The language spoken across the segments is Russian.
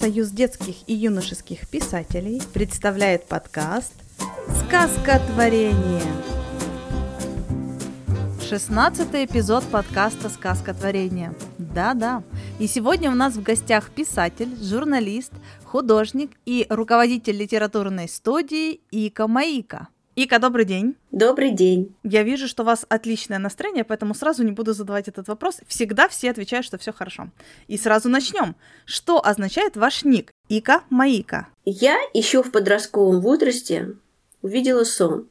Союз детских и юношеских писателей представляет подкаст «Сказка творения». 16 эпизод подкаста «Сказка творения». Да-да. И сегодня у нас в гостях писатель, журналист, художник и руководитель литературной студии Ика Маика. Ика, добрый день. Добрый день. Я вижу, что у вас отличное настроение, поэтому сразу не буду задавать этот вопрос. Всегда все отвечают, что все хорошо. И сразу начнем. Что означает ваш ник? Ика Маика. Я еще в подростковом возрасте увидела сон,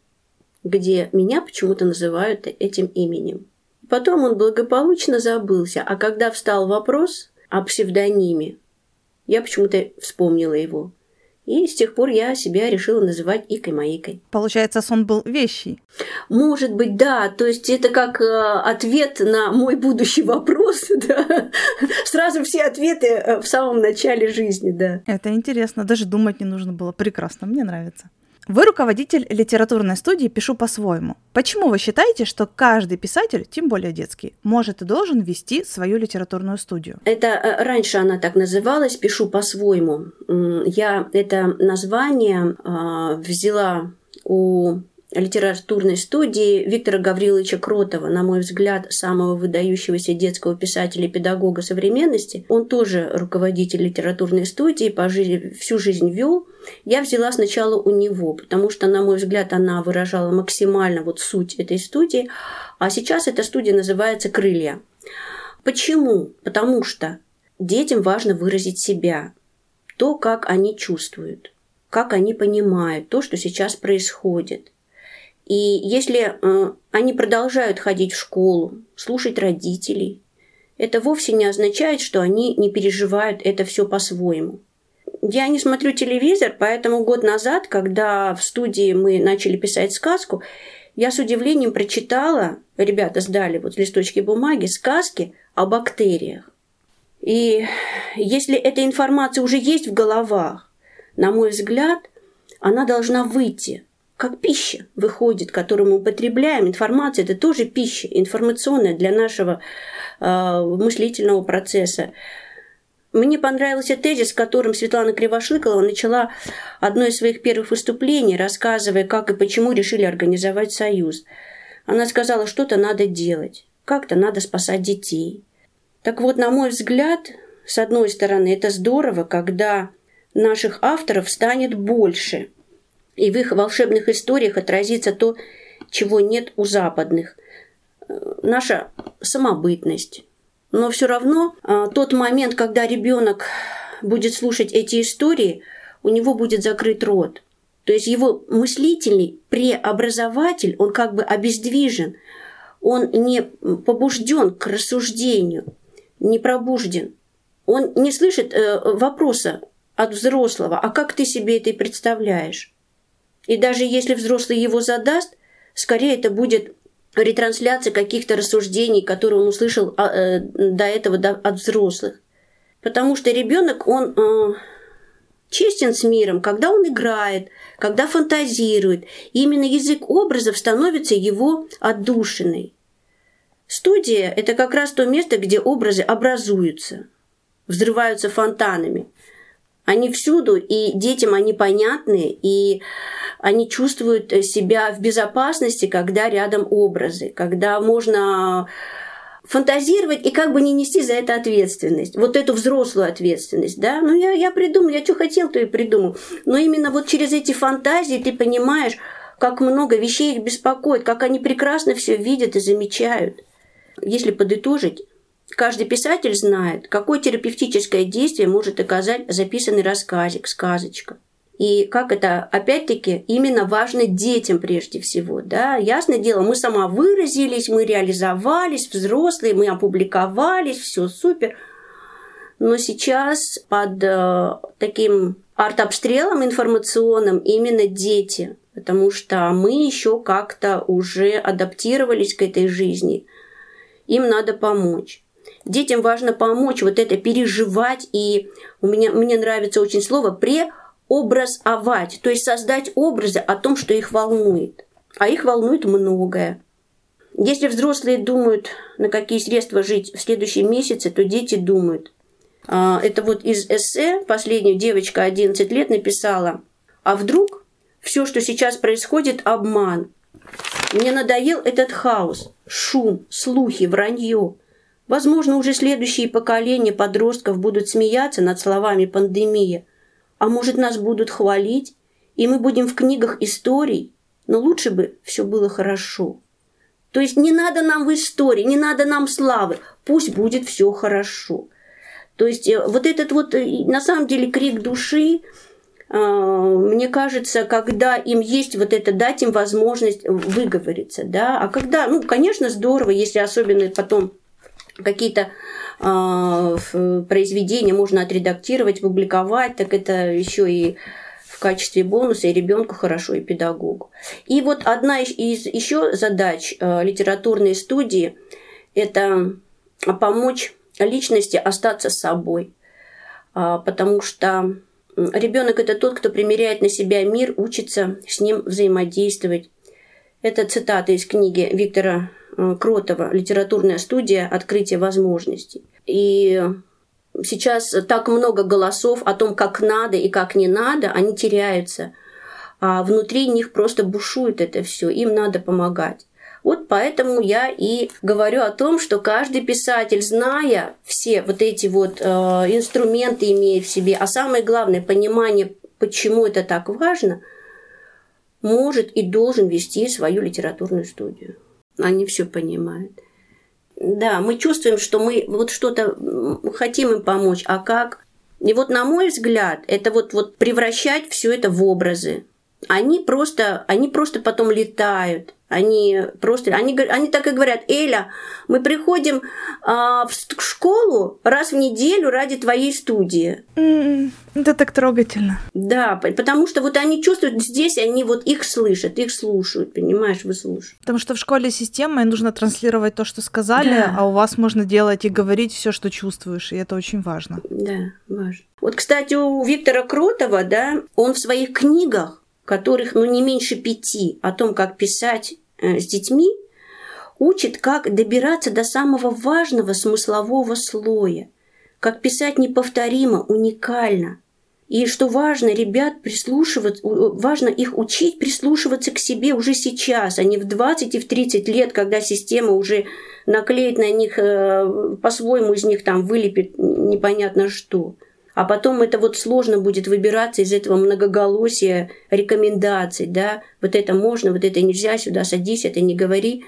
где меня почему-то называют этим именем. Потом он благополучно забылся, а когда встал вопрос о псевдониме, я почему-то вспомнила его. И с тех пор я себя решила называть Икой-Маикой. Получается, сон был вещий. Может быть, да. То есть это как э, ответ на мой будущий вопрос. Да? Сразу все ответы э, в самом начале жизни, да. Это интересно. Даже думать не нужно было. Прекрасно. Мне нравится. Вы руководитель литературной студии «Пишу по-своему». Почему вы считаете, что каждый писатель, тем более детский, может и должен вести свою литературную студию? Это э, раньше она так называлась «Пишу по-своему». Я это название а, взяла у литературной студии Виктора Гавриловича Кротова, на мой взгляд, самого выдающегося детского писателя и педагога современности. Он тоже руководитель литературной студии, по жизни, всю жизнь вел. Я взяла сначала у него, потому что, на мой взгляд, она выражала максимально вот суть этой студии. А сейчас эта студия называется «Крылья». Почему? Потому что детям важно выразить себя, то, как они чувствуют, как они понимают то, что сейчас происходит – и если э, они продолжают ходить в школу, слушать родителей, это вовсе не означает, что они не переживают это все по-своему. Я не смотрю телевизор, поэтому год назад, когда в студии мы начали писать сказку, я с удивлением прочитала, ребята сдали вот листочки бумаги, сказки о бактериях. И если эта информация уже есть в головах, на мой взгляд, она должна выйти – как пища выходит, которую мы употребляем. Информация – это тоже пища, информационная для нашего э, мыслительного процесса. Мне понравился тезис, которым Светлана Кривошлыкова начала одно из своих первых выступлений, рассказывая, как и почему решили организовать союз. Она сказала, что-то надо делать, как-то надо спасать детей. Так вот, на мой взгляд, с одной стороны, это здорово, когда наших авторов станет больше – и в их волшебных историях отразится то, чего нет у западных. Э, наша самобытность. Но все равно э, тот момент, когда ребенок будет слушать эти истории, у него будет закрыт рот. То есть его мыслительный преобразователь, он как бы обездвижен, он не побужден к рассуждению, не пробужден. Он не слышит э, вопроса от взрослого, а как ты себе это представляешь? И даже если взрослый его задаст, скорее это будет ретрансляция каких-то рассуждений, которые он услышал а, э, до этого от взрослых. Потому что ребенок, он э, честен с миром, когда он играет, когда фантазирует. И именно язык образов становится его отдушиной. Студия – это как раз то место, где образы образуются, взрываются фонтанами. Они всюду, и детям они понятны, и они чувствуют себя в безопасности, когда рядом образы, когда можно фантазировать и как бы не нести за это ответственность, вот эту взрослую ответственность, да, ну я, я придумал, я что хотел, то и придумал, но именно вот через эти фантазии ты понимаешь, как много вещей их беспокоит, как они прекрасно все видят и замечают. Если подытожить, каждый писатель знает, какое терапевтическое действие может оказать записанный рассказик, сказочка – и как это, опять-таки, именно важно детям прежде всего. Да? Ясное дело, мы самовыразились, мы реализовались, взрослые, мы опубликовались, все супер. Но сейчас под э, таким арт-обстрелом информационным именно дети, потому что мы еще как-то уже адаптировались к этой жизни. Им надо помочь. Детям важно помочь вот это переживать, и у меня, мне нравится очень слово «пре образовать, то есть создать образы о том, что их волнует. А их волнует многое. Если взрослые думают, на какие средства жить в следующем месяце, то дети думают, А, это вот из эссе, последняя девочка 11 лет написала, а вдруг все, что сейчас происходит, обман. Мне надоел этот хаос, шум, слухи, вранье. Возможно, уже следующие поколения подростков будут смеяться над словами «пандемия», а может, нас будут хвалить, и мы будем в книгах историй, но лучше бы все было хорошо. То есть не надо нам в истории, не надо нам славы, пусть будет все хорошо. То есть э, вот этот вот, э, на самом деле, крик души, э, мне кажется, когда им есть вот это, дать им возможность выговориться, да, а когда, ну, конечно, здорово, если особенно потом какие-то произведения можно отредактировать, публиковать, так это еще и в качестве бонуса и ребенку хорошо, и педагогу. И вот одна из еще задач литературной студии – это помочь личности остаться собой. А, потому что ребенок это тот, кто примеряет на себя мир, учится с ним взаимодействовать. Это цитата из книги Виктора э, Кротова «Литературная студия. Открытие возможностей». И сейчас так много голосов о том, как надо и как не надо, они теряются. А внутри них просто бушует это все, им надо помогать. Вот поэтому я и говорю о том, что каждый писатель, зная все вот эти вот э, инструменты, имея в себе, а самое главное, понимание, почему это так важно, может и должен вести свою литературную студию. Они все понимают. Да, мы чувствуем, что мы вот что-то хотим им помочь, а как? И вот, на мой взгляд, это вот, вот превращать все это в образы. Они просто, они просто потом летают они просто, они, они так и говорят, Эля, мы приходим а, в школу раз в неделю ради твоей студии. Mm, это так трогательно. Да, потому что вот они чувствуют здесь, они вот их слышат, их слушают, понимаешь, вы слушаете. Потому что в школе система, и нужно транслировать то, что сказали, да. а у вас можно делать и говорить все, что чувствуешь, и это очень важно. Да, важно. Вот, кстати, у Виктора Кротова, да, он в своих книгах которых ну, не меньше пяти, о том, как писать э, с детьми, учит, как добираться до самого важного смыслового слоя, как писать неповторимо, уникально. И что важно, ребят прислушиваться, важно их учить прислушиваться к себе уже сейчас, а не в 20 и в 30 лет, когда система уже наклеит на них, э, по-своему из них там вылепит непонятно что а потом это вот сложно будет выбираться из этого многоголосия рекомендаций, да, вот это можно, вот это нельзя, сюда садись, это не говори.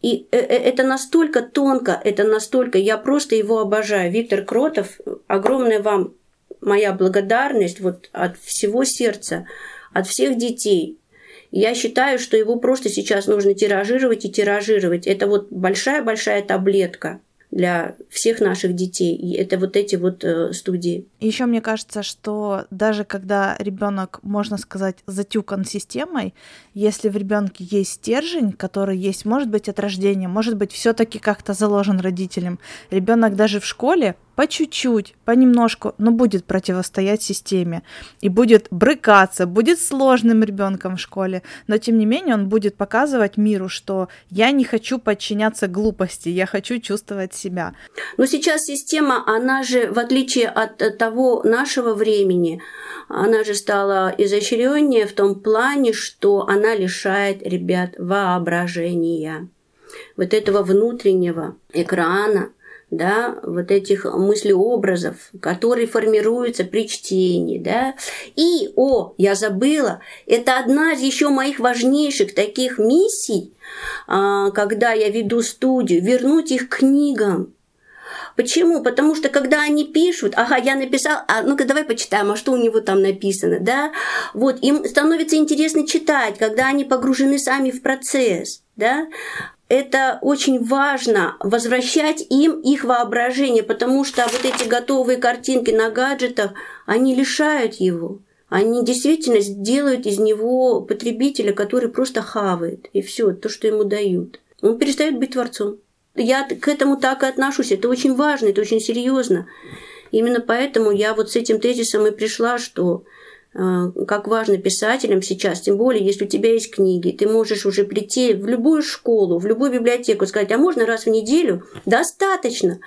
И э, э, это настолько тонко, это настолько, я просто его обожаю. Виктор Кротов, огромная вам моя благодарность вот от всего сердца, от всех детей. Я считаю, что его просто сейчас нужно тиражировать и тиражировать. Это вот большая-большая таблетка для всех наших детей. И это вот эти вот э, студии. Еще мне кажется, что даже когда ребенок, можно сказать, затюкан системой, если в ребенке есть стержень, который есть, может быть, от рождения, может быть, все-таки как-то заложен родителям, ребенок даже в школе по чуть-чуть, понемножку, но будет противостоять системе и будет брыкаться, будет сложным ребенком в школе, но тем не менее он будет показывать миру, что я не хочу подчиняться глупости, я хочу чувствовать себя. Но сейчас система, она же, в отличие от того нашего времени, она же стала изощреннее в том плане, что она лишает ребят воображения вот этого внутреннего экрана, да, вот этих мыслеобразов, которые формируются при чтении, да. И, о, я забыла, это одна из еще моих важнейших таких миссий, а, когда я веду студию, вернуть их к книгам, Почему? Потому что когда они пишут, ага, я написал, а ну-ка давай почитаем, а что у него там написано, да? Вот, им становится интересно читать, когда они погружены сами в процесс, да? Это очень важно возвращать им их воображение, потому что вот эти готовые картинки на гаджетах, они лишают его. Они действительно делают из него потребителя, который просто хавает, и все, то, что ему дают. Он перестает быть творцом. Я к этому так и отношусь. Это очень важно, это очень серьезно. Именно поэтому я вот с этим тезисом и пришла, что как важно писателям сейчас, тем более, если у тебя есть книги, ты можешь уже прийти в любую школу, в любую библиотеку, сказать, а можно раз в неделю? Достаточно.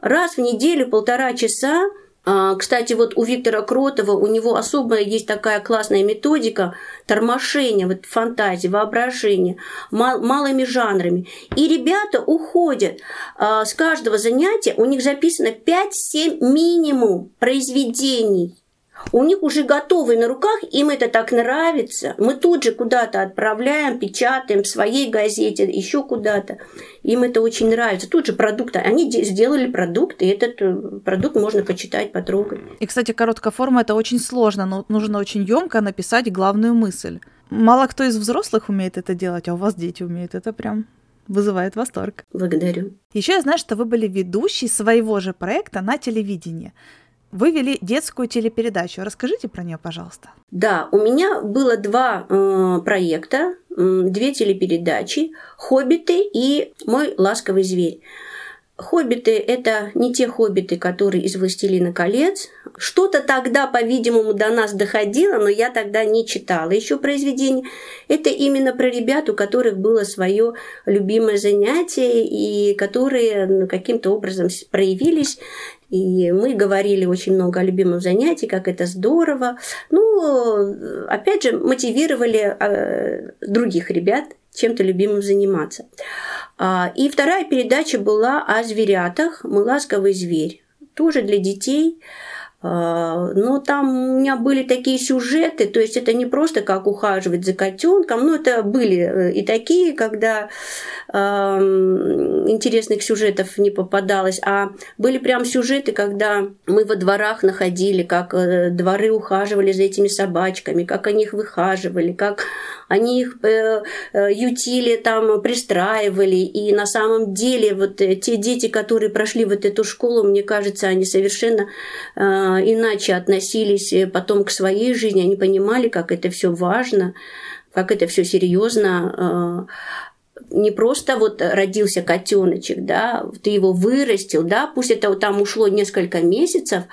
раз в неделю полтора часа а, кстати, вот у Виктора Кротова, у него особая есть такая классная методика тормошения, вот фантазии, воображения, мал, малыми жанрами. И ребята уходят а, с каждого занятия, у них записано 5-7 минимум произведений у них уже готовы на руках, им это так нравится. Мы тут же куда-то отправляем, печатаем в своей газете, еще куда-то. Им это очень нравится. Тут же продукты. Они сделали продукт, и этот э, продукт можно почитать, потрогать. И, кстати, короткая форма это очень сложно, но нужно очень емко написать главную мысль. Мало кто из взрослых умеет это делать, а у вас дети умеют. Это прям вызывает восторг. Благодарю. Еще я знаю, что вы были ведущей своего же проекта на телевидении. Вы вели детскую телепередачу. Расскажите про нее, пожалуйста. Да, у меня было два э, проекта, э, две телепередачи «Хоббиты» и «Мой ласковый зверь». Хоббиты – это не те хоббиты, которые из «Властелина колец». Что-то тогда, по-видимому, до нас доходило, но я тогда не читала еще произведение. Это именно про ребят, у которых было свое любимое занятие и которые ну, каким-то образом проявились. И мы говорили очень много о любимом занятии, как это здорово. Ну, опять же, мотивировали э, других ребят чем-то любимым заниматься. А, и вторая передача была о зверятах «Мы ласковый зверь». Тоже для детей. А, но там у меня были такие сюжеты, то есть это не просто как ухаживать за котенком, но это были э, и такие, когда э, интересных сюжетов не попадалось, а были прям сюжеты, когда мы во дворах находили, как э, дворы ухаживали за этими собачками, как они их выхаживали, как они их э, э, ютили, там, пристраивали. И на самом деле вот э, те дети, которые прошли вот эту школу, мне кажется, они совершенно иначе относились потом к своей жизни. Они понимали, как это все важно, как это все серьезно не просто вот родился котеночек, да, ты его вырастил, да, пусть это там ушло несколько месяцев,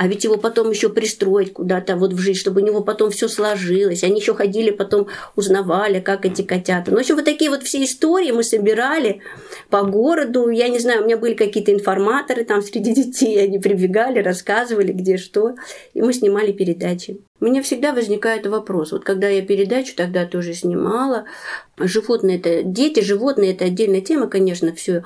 а ведь его потом еще пристроить куда-то вот в жизнь, чтобы у него потом все сложилось. Они еще ходили, потом узнавали, как эти котята. Ну, еще вот такие вот все истории мы собирали по городу. Я не знаю, у меня были какие-то информаторы там среди детей, они прибегали, рассказывали, где что. И мы снимали передачи. У меня всегда возникает вопрос. Вот когда я передачу тогда тоже снимала, животные это дети, животные это отдельная тема, конечно, все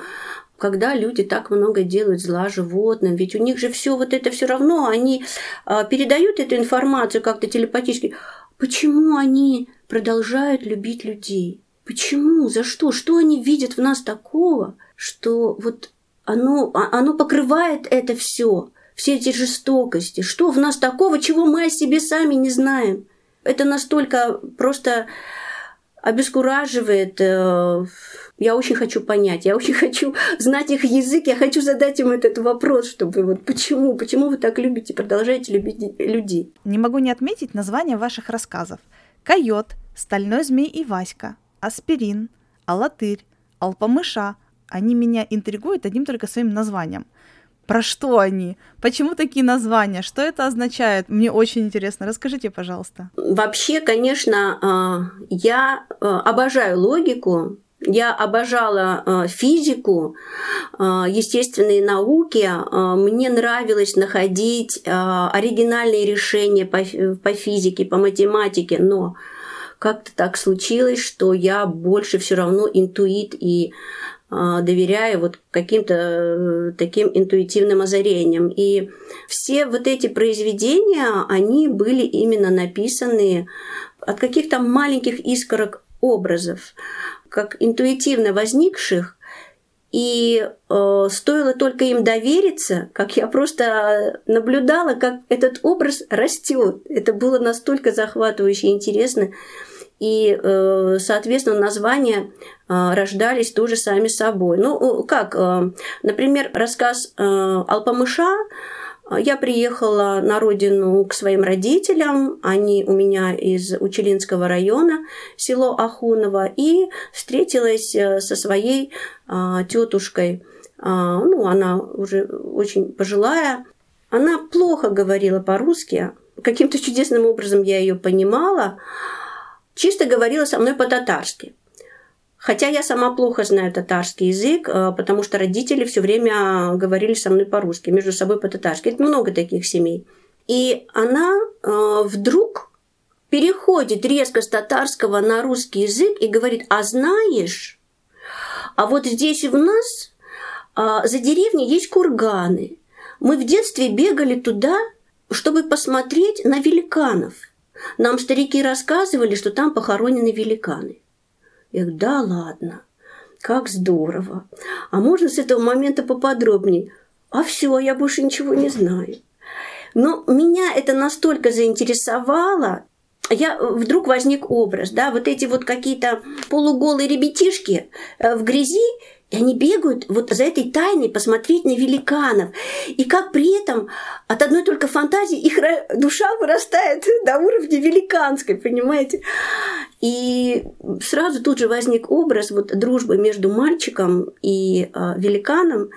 когда люди так много делают зла животным, ведь у них же все вот это все равно, они а, передают эту информацию как-то телепатически. Почему они продолжают любить людей? Почему? За что? Что они видят в нас такого, что вот оно, а, оно покрывает это все, все эти жестокости? Что в нас такого, чего мы о себе сами не знаем? Это настолько просто обескураживает. Э, я очень хочу понять, я очень хочу знать их язык, я хочу задать им этот вопрос, чтобы вот почему, почему вы так любите, продолжаете любить людей. Не могу не отметить название ваших рассказов. Койот, Стальной змей и Васька, Аспирин, Алатырь, Алпамыша. Они меня интригуют одним только своим названием. Про что они? Почему такие названия? Что это означает? Мне очень интересно. Расскажите, пожалуйста. Вообще, конечно, а, я а, обожаю логику, я обожала э, физику, э, естественные науки. Э, мне нравилось находить оригинальные решения по физике, по математике, но как-то так случилось, что я больше все равно интуит и доверяю вот каким-то таким интуитивным озарениям. И все вот эти произведения, они были именно написаны от каких-то маленьких искорок образов как интуитивно возникших, и э, стоило только им довериться, как я просто наблюдала, как этот образ растет. Это было настолько захватывающе и интересно. И, э, соответственно, названия э, рождались тоже сами собой. Ну, как, э, например, рассказ э, Алпамыша я приехала на родину к своим родителям. Они у меня из Учелинского района, село Ахуново, и встретилась э, со своей тетушкой. Ну, она уже очень пожилая. Она плохо говорила по-русски. Каким-то чудесным образом я ее понимала. Чисто говорила со мной по-татарски. Хотя я сама плохо знаю татарский язык, э, потому что родители все время говорили со мной по-русски, между собой по-татарски. Это много таких семей. И она э, вдруг переходит резко с татарского на русский язык и говорит, а знаешь, а вот здесь у нас а, за деревней есть курганы. Мы в детстве бегали туда, чтобы посмотреть на великанов. Нам старики рассказывали, что там похоронены великаны. Я да ладно, как здорово. А можно с этого момента поподробнее? А все, я больше ничего не знаю. Но меня это настолько заинтересовало, я вдруг возник образ, да, вот эти вот какие-то полуголые ребятишки э, в грязи, и они бегают вот за этой тайной посмотреть на великанов. И как при этом от одной только фантазии их душа вырастает до уровня великанской, понимаете? И сразу тут же возник образ вот дружбы между мальчиком и э, великаном.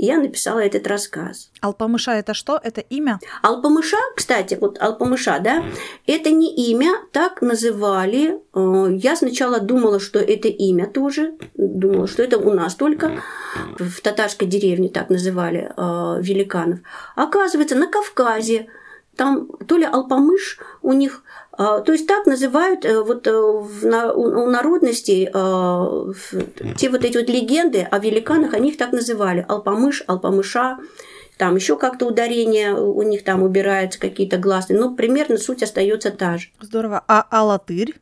И я написала этот рассказ. Алпамыша это что? Это имя? Алпамыша, кстати, вот Алпамыша, да, это не имя, так называли. Э, я сначала думала, что это имя тоже, думала, что это у нас только в татарской деревне так называли э, великанов. Оказывается, на Кавказе там то ли Алпамыш у них то есть так называют э, вот э, у народностей а, те вот эти вот легенды о великанах, они их так называли. Алпамыш, Алпамыша, там еще как-то ударение у них там убираются какие-то гласные, но примерно суть остается та же. Здорово. А алатырь?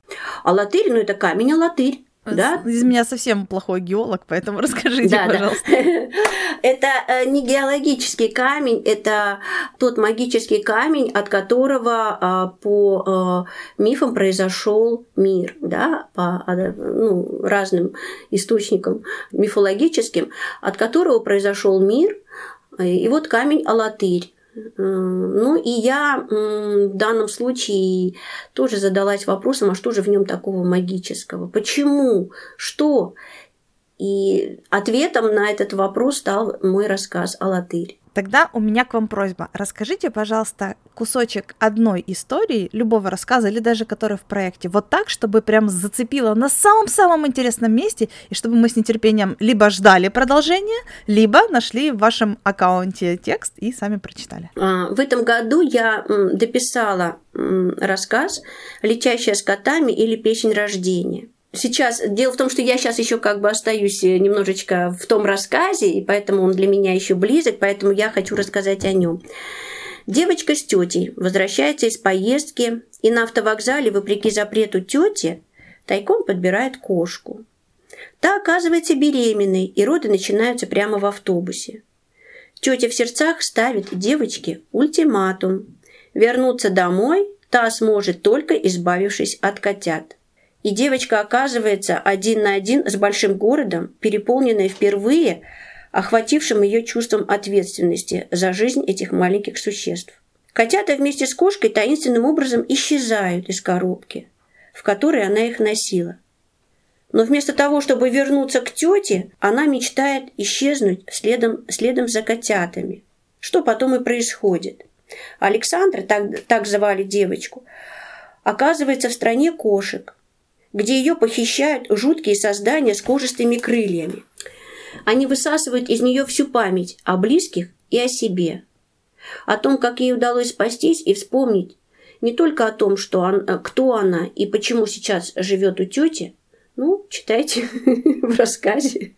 Алатырь, ну это камень алатырь. Да? Из меня совсем плохой геолог, поэтому расскажите, да, пожалуйста. Да. Это э, не геологический камень, это тот магический камень, от которого а, по э, мифам произошел мир, да, по ну, разным источникам мифологическим, от которого произошел мир. И вот камень Алатырь. Ну и я в данном случае тоже задалась вопросом, а что же в нем такого магического? Почему? Что? И ответом на этот вопрос стал мой рассказ «Алатырь». Тогда у меня к вам просьба. Расскажите, пожалуйста, кусочек одной истории, любого рассказа или даже который в проекте, вот так, чтобы прям зацепило на самом-самом интересном месте, и чтобы мы с нетерпением либо ждали продолжения, либо нашли в вашем аккаунте текст и сами прочитали. А, в этом году я дописала рассказ «Летящая с котами» или «Песень рождения» сейчас дело в том, что я сейчас еще как бы остаюсь э, немножечко в том рассказе, и поэтому он для меня еще близок, поэтому я хочу рассказать о нем. Девочка с тетей возвращается из поездки и на автовокзале, вопреки запрету тети, тайком подбирает кошку. Та оказывается беременной, и роды начинаются прямо в автобусе. Тетя в сердцах ставит девочке ультиматум. Вернуться домой та сможет только избавившись от котят. И девочка оказывается один на один с большим городом, переполненной впервые охватившим ее чувством ответственности за жизнь этих маленьких существ. Котята вместе с кошкой таинственным образом исчезают из коробки, в которой она их носила. Но вместо того, чтобы вернуться к тете, она мечтает исчезнуть следом, следом за котятами. Что потом и происходит. Александра, так, так звали девочку, оказывается в стране кошек, где ее похищают жуткие создания с кожистыми крыльями. Они высасывают из нее всю память о близких и о себе. О том, как ей удалось спастись и вспомнить не только о том, что он, кто она и почему сейчас живет у тети, ну, читайте в рассказе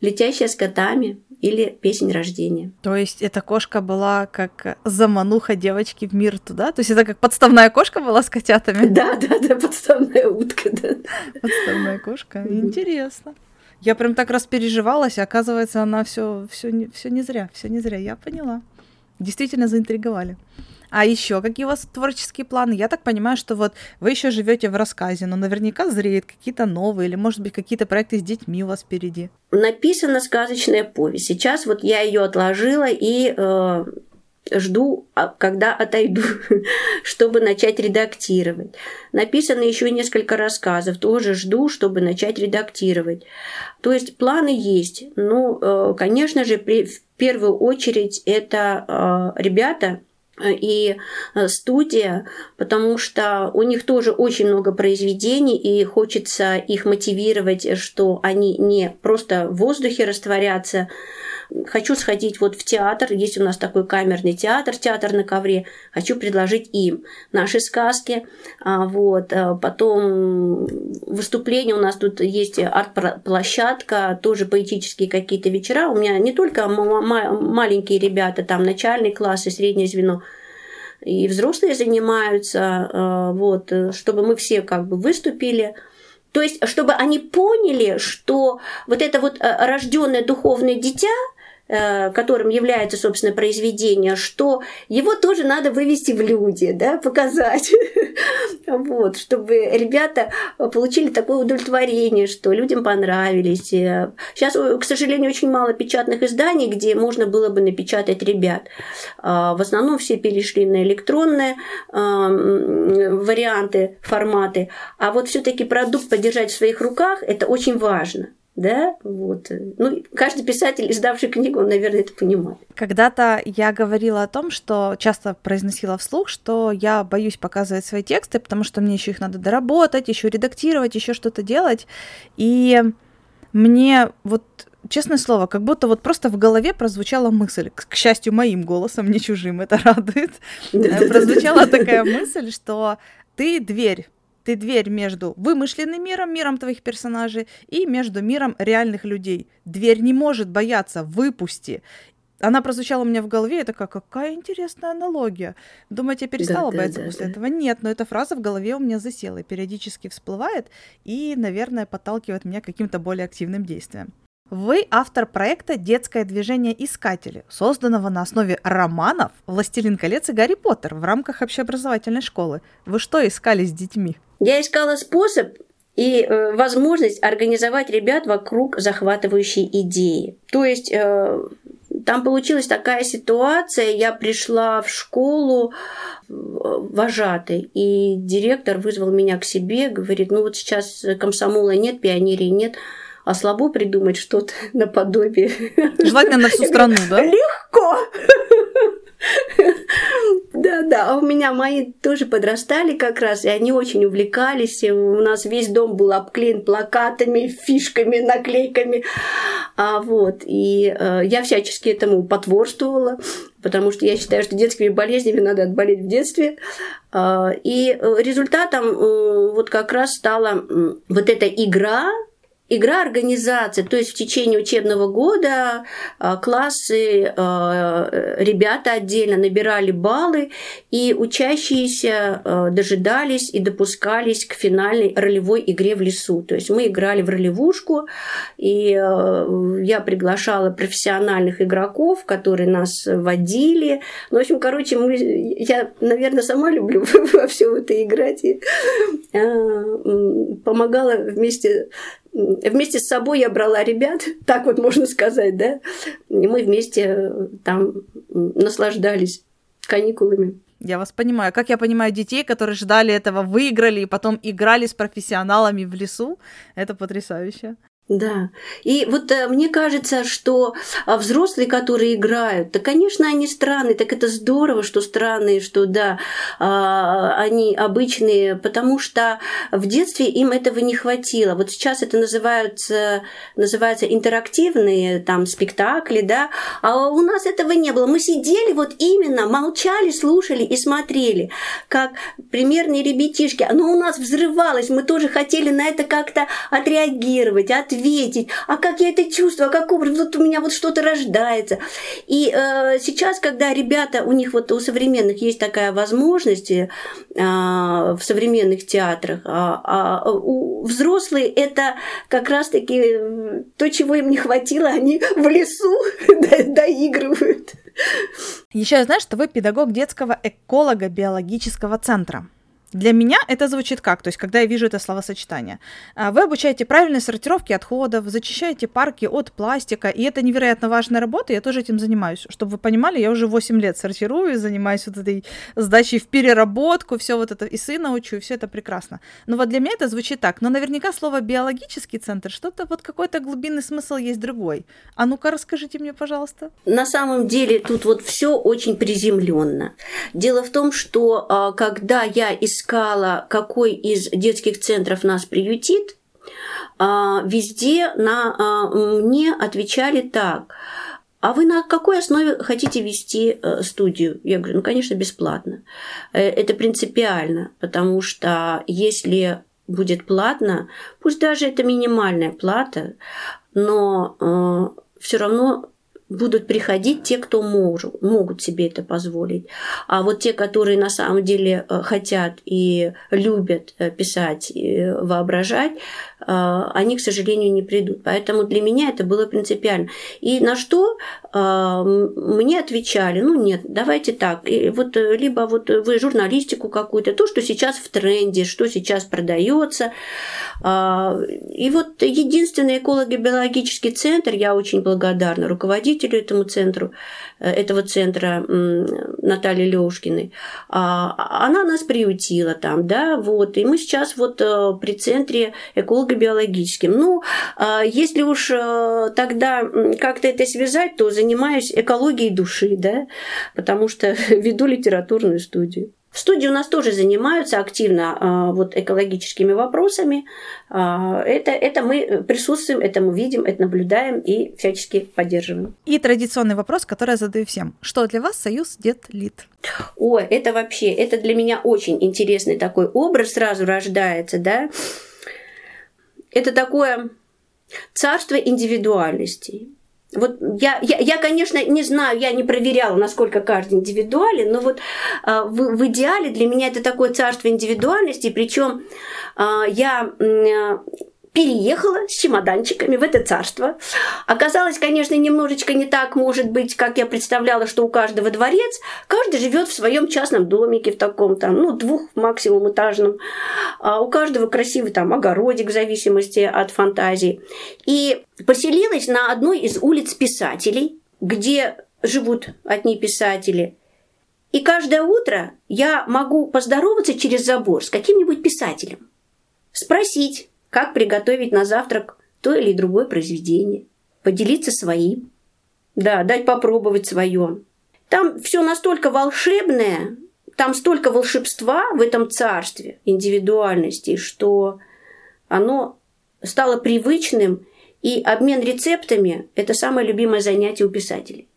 «Летящая с котами», или песнь рождения. То есть эта кошка была как замануха девочки в мир туда? То есть это как подставная кошка была с котятами? Да, да, да, подставная утка, да. Подставная кошка. Интересно. Я прям так распереживалась, и оказывается, она все, все, не, все не зря, все не зря. Я поняла. Действительно заинтриговали. А еще какие у вас творческие планы? Я так понимаю, что вот вы еще живете в рассказе, но наверняка зреют какие-то новые, или, может быть, какие-то проекты с детьми у вас впереди. Написана сказочная повесть. Сейчас вот я ее отложила и э, жду, а, когда отойду, чтобы начать редактировать. Написано еще несколько рассказов, тоже жду, чтобы начать редактировать. То есть планы есть. Ну, э, конечно же, в первую очередь это э, ребята, и э, студия, потому что у них тоже очень много произведений, и хочется их мотивировать, что они не просто в воздухе растворятся, хочу сходить вот в театр, есть у нас такой камерный театр, театр на ковре, хочу предложить им наши сказки, а, вот, а, потом выступления у нас тут есть арт-площадка, тоже поэтические какие-то вечера, у меня не только маленькие ребята, там начальный класс и среднее звено, и взрослые занимаются, а, вот, чтобы мы все как бы выступили, то есть, чтобы они поняли, что вот это вот рожденное духовное дитя, Э, которым является, собственно, произведение, что его тоже надо вывести в люди, да, показать, вот, чтобы ребята получили такое удовлетворение, что людям понравились. Сейчас, к сожалению, очень мало печатных изданий, где можно было бы напечатать ребят. А, в основном все перешли на электронные а, варианты, форматы. А вот все-таки продукт подержать в своих руках – это очень важно да, вот. Ну, каждый писатель, издавший книгу, он, наверное, это понимает. Когда-то я говорила о том, что часто произносила вслух, что я боюсь показывать свои тексты, потому что мне еще их надо доработать, еще редактировать, еще что-то делать. И мне вот честное слово, как будто вот просто в голове прозвучала мысль, к счастью, моим голосом, не чужим, это радует, прозвучала такая мысль, что ты дверь ты дверь между вымышленным миром, миром твоих персонажей, и между миром реальных людей. Дверь не может бояться, выпусти. Она прозвучала у меня в голове, я такая, какая интересная аналогия. Думаете, я перестала да, бояться да, после да. этого? Нет, но эта фраза в голове у меня засела и периодически всплывает и, наверное, подталкивает меня к каким-то более активным действиям. Вы автор проекта «Детское движение Искатели», созданного на основе романов «Властелин колец» и «Гарри Поттер» в рамках общеобразовательной школы. Вы что искали с детьми? Я искала способ и э, возможность организовать ребят вокруг захватывающей идеи. То есть э, там получилась такая ситуация, я пришла в школу э, вожатой, и директор вызвал меня к себе, говорит, ну вот сейчас комсомола нет, пионерии нет, а слабо придумать что-то наподобие. Желательно на всю страну, да? Легко! Да, да, а у меня мои тоже подрастали как раз, и они очень увлекались. И у нас весь дом был обклеен плакатами, фишками, наклейками. А вот, и э, я всячески этому потворствовала, потому что я считаю, что детскими болезнями надо отболеть в детстве. А, и результатом э, вот как раз стала вот эта игра, Игра организации, то есть в течение учебного года а, классы, а, ребята отдельно набирали баллы, и учащиеся а, дожидались и допускались к финальной ролевой игре в лесу. То есть мы играли в ролевушку, и я приглашала профессиональных игроков, которые нас водили. Ну, в общем, короче, мы, я, наверное, сама люблю во все это играть. И, помогала вместе вместе с собой я брала ребят, так вот можно сказать, да, и мы вместе э, там наслаждались каникулами. Я вас понимаю. Как я понимаю детей, которые ждали этого, выиграли и потом играли с профессионалами в лесу, это потрясающе. Да. И вот э, мне кажется, что а, взрослые, которые играют, да, конечно, они странные, так это здорово, что странные, что да, а, они обычные, потому что в детстве им этого не хватило. Вот сейчас это называются, называются интерактивные там спектакли, да, а у нас этого не было. Мы сидели вот именно, молчали, слушали и смотрели, как примерные ребятишки. Оно у нас взрывалось, мы тоже хотели на это как-то отреагировать, ответить ответить, а как я это чувствую, а как образ, вот у меня вот что-то рождается. И э, сейчас, когда ребята, у них вот у современных есть такая возможность э, в современных театрах, а, а у взрослые это как раз-таки то, чего им не хватило, они в лесу доигрывают. Еще я знаю, что вы педагог детского эколого-биологического центра. Для меня это звучит как? То есть, когда я вижу это словосочетание. А, вы обучаете правильной сортировке отходов, зачищаете парки от пластика, и это невероятно важная работа, я тоже этим занимаюсь. Чтобы вы понимали, я уже 8 лет сортирую, занимаюсь вот этой сдачей в переработку, все вот это, и сына учу, все это прекрасно. Но вот для меня это звучит так. Но наверняка слово биологический центр, что-то вот какой-то глубинный смысл есть другой. А ну-ка расскажите мне, пожалуйста. На самом деле тут вот все очень приземленно. Дело в том, что а, когда я искала, какой из детских центров нас приютит, а, везде на, а, мне отвечали так. А вы на какой основе хотите вести э, студию? Я говорю, ну, конечно, бесплатно. Э, это принципиально, потому что если будет платно, пусть даже это минимальная плата, но э, все равно будут приходить те, кто может, могут себе это позволить. А вот те, которые на самом деле э, хотят и любят э, писать, и воображать, э, они, к сожалению, не придут. Поэтому для меня это было принципиально. И на что мне отвечали, ну нет, давайте так, вот либо вот вы журналистику какую-то, то, что сейчас в тренде, что сейчас продается. И вот единственный эколого-биологический центр, я очень благодарна руководителю этому центру, э, этого центра Натальи Лёшкиной. А, она нас приютила там, да, вот. И мы сейчас вот э, при центре эколого-биологическим. Ну, а если уж э, тогда как-то это связать, то занимаюсь экологией души, да, потому что веду литературную студию. В студии у нас тоже занимаются активно а, вот, экологическими вопросами. А, это, это мы присутствуем, это мы видим, это наблюдаем и всячески поддерживаем. И традиционный вопрос, который я задаю всем. Что для вас Союз Дед Лид? О, это вообще, это для меня очень интересный такой образ сразу рождается, да. Это такое царство индивидуальностей. Вот я, я, я, конечно, не знаю, я не проверяла, насколько каждый индивидуален, но вот э, в, в идеале для меня это такое царство индивидуальности, причем э, я э, переехала с чемоданчиками в это царство. Оказалось, конечно, немножечко не так, может быть, как я представляла, что у каждого дворец. Каждый живет в своем частном домике, в таком там, ну, двух максимум этажном. А у каждого красивый там огородик в зависимости от фантазии. И поселилась на одной из улиц писателей, где живут одни писатели. И каждое утро я могу поздороваться через забор с каким-нибудь писателем. Спросить, как приготовить на завтрак то или другое произведение, поделиться своим, да, дать попробовать свое. Там все настолько волшебное, там столько волшебства в этом царстве индивидуальности, что оно стало привычным, и обмен рецептами – это самое любимое занятие у писателей.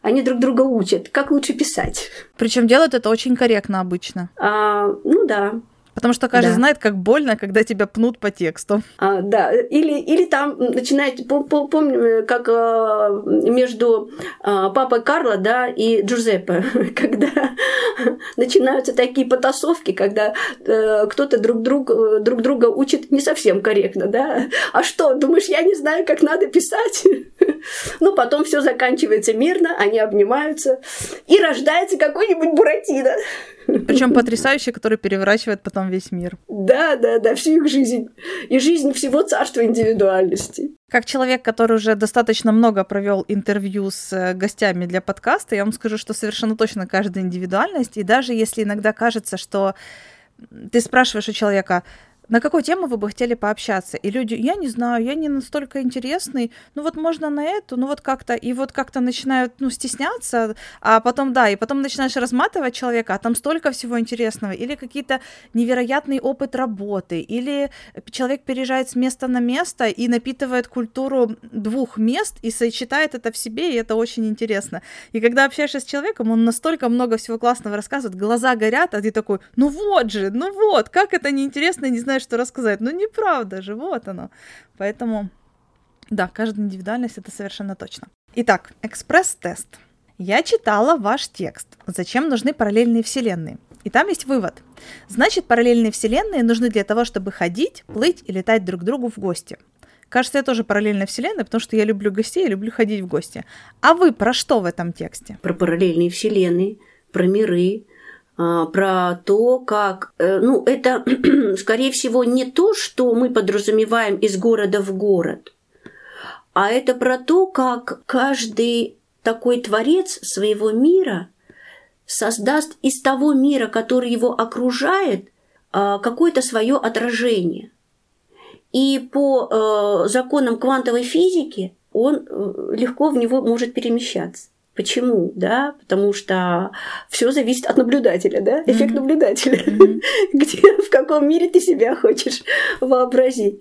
Они друг друга учат, как лучше писать. Причем делают это очень корректно обычно. А, ну да, Потому что каждый да. знает, как больно, когда тебя пнут по тексту. А, да, или, или там начинает, помню, как а, между а, папой Карло да, и Джузеппе, когда начинаются такие потасовки, когда э, кто-то друг, друг, друг друга учит не совсем корректно, да? А что, думаешь, я не знаю, как надо писать? Ну, потом все заканчивается мирно, они обнимаются, и рождается какой-нибудь Буратино. Причем потрясающий, который переворачивает потом весь мир. Да, да, да, всю их жизнь. И жизнь всего царства индивидуальности. Как человек, который уже достаточно много провел интервью с э, гостями для подкаста, я вам скажу, что совершенно точно каждая индивидуальность, и даже если иногда кажется, что ты спрашиваешь у человека, на какую тему вы бы хотели пообщаться? И люди, я не знаю, я не настолько интересный, ну вот можно на эту, ну вот как-то, и вот как-то начинают, ну, стесняться, а потом, да, и потом начинаешь разматывать человека, а там столько всего интересного, или какие-то невероятный опыт работы, или человек переезжает с места на место и напитывает культуру двух мест и сочетает это в себе, и это очень интересно. И когда общаешься с человеком, он настолько много всего классного рассказывает, глаза горят, а ты такой, ну вот же, ну вот, как это неинтересно, не знаю, что рассказать. Ну, неправда же, вот оно. Поэтому, да, каждая индивидуальность это совершенно точно. Итак, экспресс-тест. Я читала ваш текст. Зачем нужны параллельные вселенные? И там есть вывод. Значит, параллельные вселенные нужны для того, чтобы ходить, плыть и летать друг к другу в гости. Кажется, я тоже параллельная вселенная, потому что я люблю гостей, я люблю ходить в гости. А вы про что в этом тексте? Про параллельные вселенные, про миры, про то, как, э, ну, это, скорее всего, не то, что мы подразумеваем из города в город, а это про то, как каждый такой творец своего мира создаст из того мира, который его окружает, а, какое-то свое отражение. И по э, законам квантовой физики он э, легко в него может перемещаться. Почему? Да, потому что все зависит от наблюдателя, да, эффект mm-hmm. наблюдателя, mm-hmm. где, в каком мире ты себя хочешь вообразить.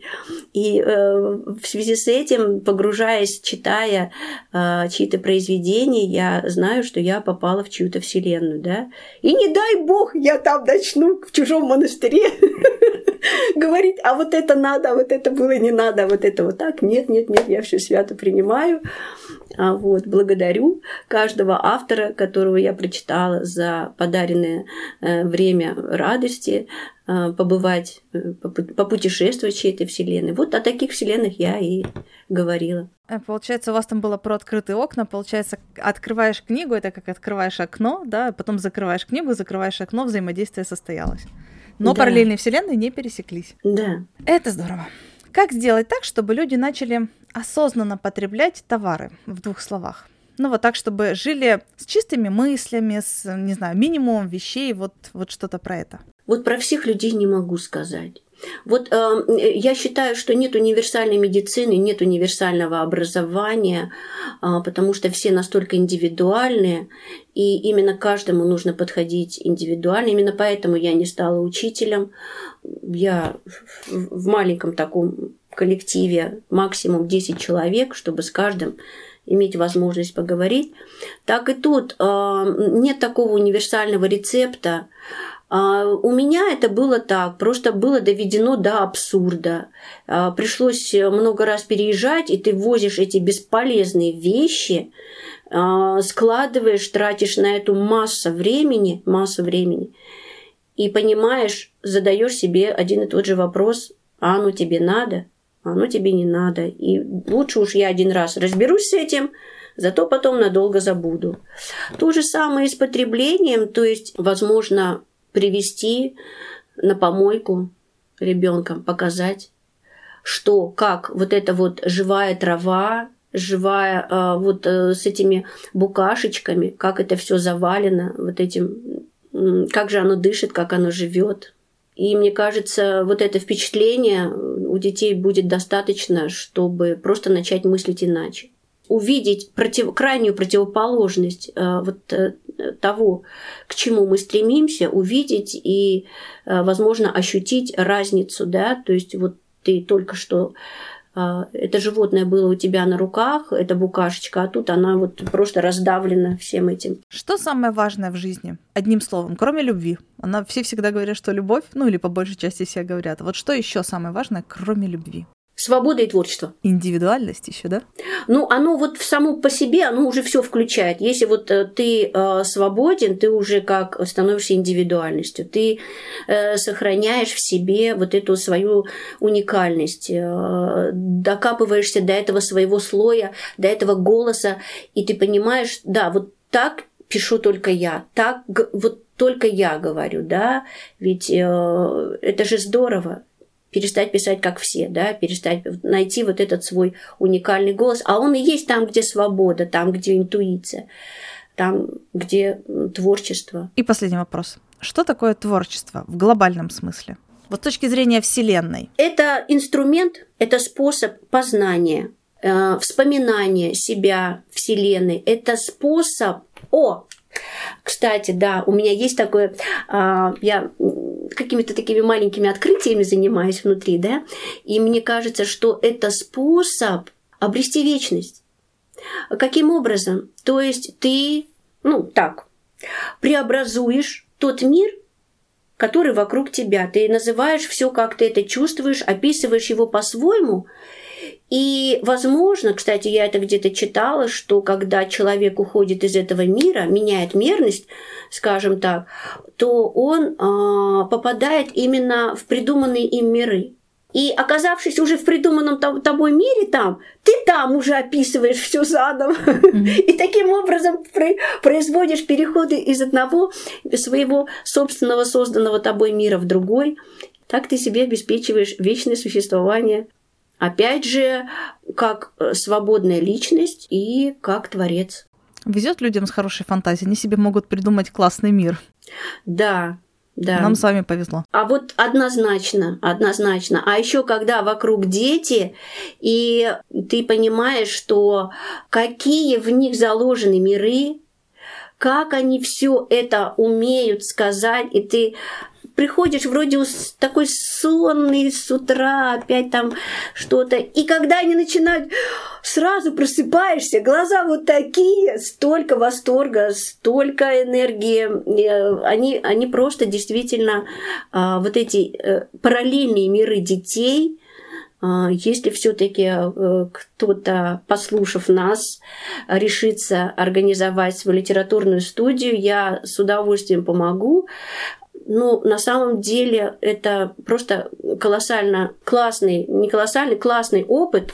И э, в связи с этим, погружаясь, читая э, чьи-то произведения, я знаю, что я попала в чью-то вселенную, да. И не дай бог, я там начну в чужом монастыре говорить, а вот это надо, а вот это было не надо, а вот это вот так. Нет, нет, нет, я все свято принимаю. А вот, благодарю каждого автора, которого я прочитала за подаренное э, время радости, э, побывать, э, попутешествовать чьей-то вселенной. Вот о таких вселенных я и говорила. Получается, у вас там было про открытые окна. Получается, открываешь книгу, это как открываешь окно, да, потом закрываешь книгу, закрываешь окно, взаимодействие состоялось. Но да. параллельные вселенные не пересеклись. Да. Это здорово. Как сделать так, чтобы люди начали осознанно потреблять товары, в двух словах? Ну вот так, чтобы жили с чистыми мыслями, с, не знаю, минимумом вещей, вот, вот что-то про это. Вот про всех людей не могу сказать. Вот э, я считаю, что нет универсальной медицины, нет универсального образования, э, потому что все настолько индивидуальные, и именно каждому нужно подходить индивидуально. Именно поэтому я не стала учителем. Я в маленьком таком коллективе максимум 10 человек, чтобы с каждым иметь возможность поговорить. Так и тут э, нет такого универсального рецепта. А, у меня это было так, просто было доведено до абсурда. А, пришлось много раз переезжать, и ты возишь эти бесполезные вещи, а, складываешь, тратишь на эту массу времени, массу времени, и понимаешь, задаешь себе один и тот же вопрос, а оно тебе надо, а оно тебе не надо. И лучше уж я один раз разберусь с этим, зато потом надолго забуду. То же самое и с потреблением, то есть, возможно, привести на помойку ребенком, показать, что, как вот эта вот живая трава, живая э, вот э, с этими букашечками, как это все завалено, вот этим, как же оно дышит, как оно живет. И мне кажется, вот это впечатление у детей будет достаточно, чтобы просто начать мыслить иначе увидеть против, крайнюю противоположность э, вот э, того, к чему мы стремимся, увидеть и, э, возможно, ощутить разницу, да, то есть вот ты только что это животное было у тебя на руках, это букашечка, а тут она вот просто раздавлена всем этим. Что самое важное в жизни? Одним словом, кроме любви. Она все всегда говорят, что любовь, ну или по большей части все говорят. Вот что еще самое важное, кроме любви? Свобода и творчество. Индивидуальность еще, да? Ну, оно вот само по себе, оно уже все включает. Если вот э, ты э, свободен, ты уже как становишься индивидуальностью. Ты э, сохраняешь в себе вот эту свою уникальность, э, докапываешься до этого своего слоя, до этого голоса, и ты понимаешь, да, вот так пишу только я, так вот только я говорю, да, ведь э, это же здорово перестать писать как все, да, перестать найти вот этот свой уникальный голос. А он и есть там, где свобода, там, где интуиция, там, где творчество. И последний вопрос. Что такое творчество в глобальном смысле? Вот с точки зрения Вселенной. Это инструмент, это способ познания, э, вспоминания себя, Вселенной. Это способ... О, кстати, да, у меня есть такое, а, я какими-то такими маленькими открытиями занимаюсь внутри, да, и мне кажется, что это способ обрести вечность. Каким образом? То есть ты, ну так, преобразуешь тот мир, который вокруг тебя. Ты называешь все, как ты это чувствуешь, описываешь его по-своему, и, возможно, кстати, я это где-то читала, что когда человек уходит из этого мира, меняет мерность, скажем так, то он э, попадает именно в придуманные им миры. И оказавшись уже в придуманном тобой мире там, ты там уже описываешь все заново. И таким образом производишь переходы из одного своего собственного созданного тобой мира в другой. Так ты себе обеспечиваешь вечное существование. Опять же, как э, свободная личность и как творец. Везет людям с хорошей фантазией, они себе могут придумать классный мир. Да, да. Нам с вами повезло. А вот однозначно, однозначно. А еще когда вокруг дети, и ты понимаешь, что какие в них заложены миры, как они все это умеют сказать, и ты приходишь вроде такой сонный с утра, опять там что-то. И когда они начинают, сразу просыпаешься, глаза вот такие, столько восторга, столько энергии. Э, они, они просто действительно а, вот эти э, параллельные миры детей, а, если все-таки э, кто-то, послушав нас, решится организовать свою литературную студию, я с удовольствием помогу. Ну, на самом деле это просто колоссально классный, не колоссальный, классный опыт.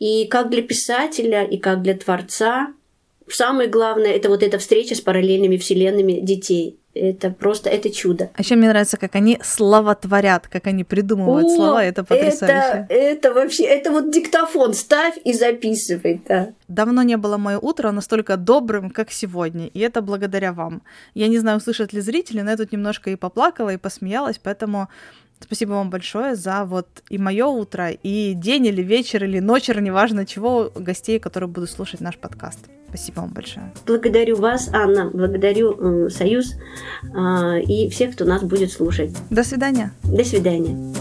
И как для писателя, и как для творца. Самое главное – это вот эта встреча с параллельными вселенными детей это просто это чудо. А еще мне нравится, как они слова творят, как они придумывают О, слова, это потрясающе. Это, это вообще, это вот диктофон ставь и записывай, да. Давно не было мое утро настолько добрым, как сегодня, и это благодаря вам. Я не знаю, услышат ли зрители, но я тут немножко и поплакала, и посмеялась, поэтому Спасибо вам большое за вот и мое утро, и день или вечер, или ночь, неважно чего, гостей, которые будут слушать наш подкаст. Спасибо вам большое. Благодарю вас, Анна, благодарю Союз э, и всех, кто нас будет слушать. До свидания. До свидания.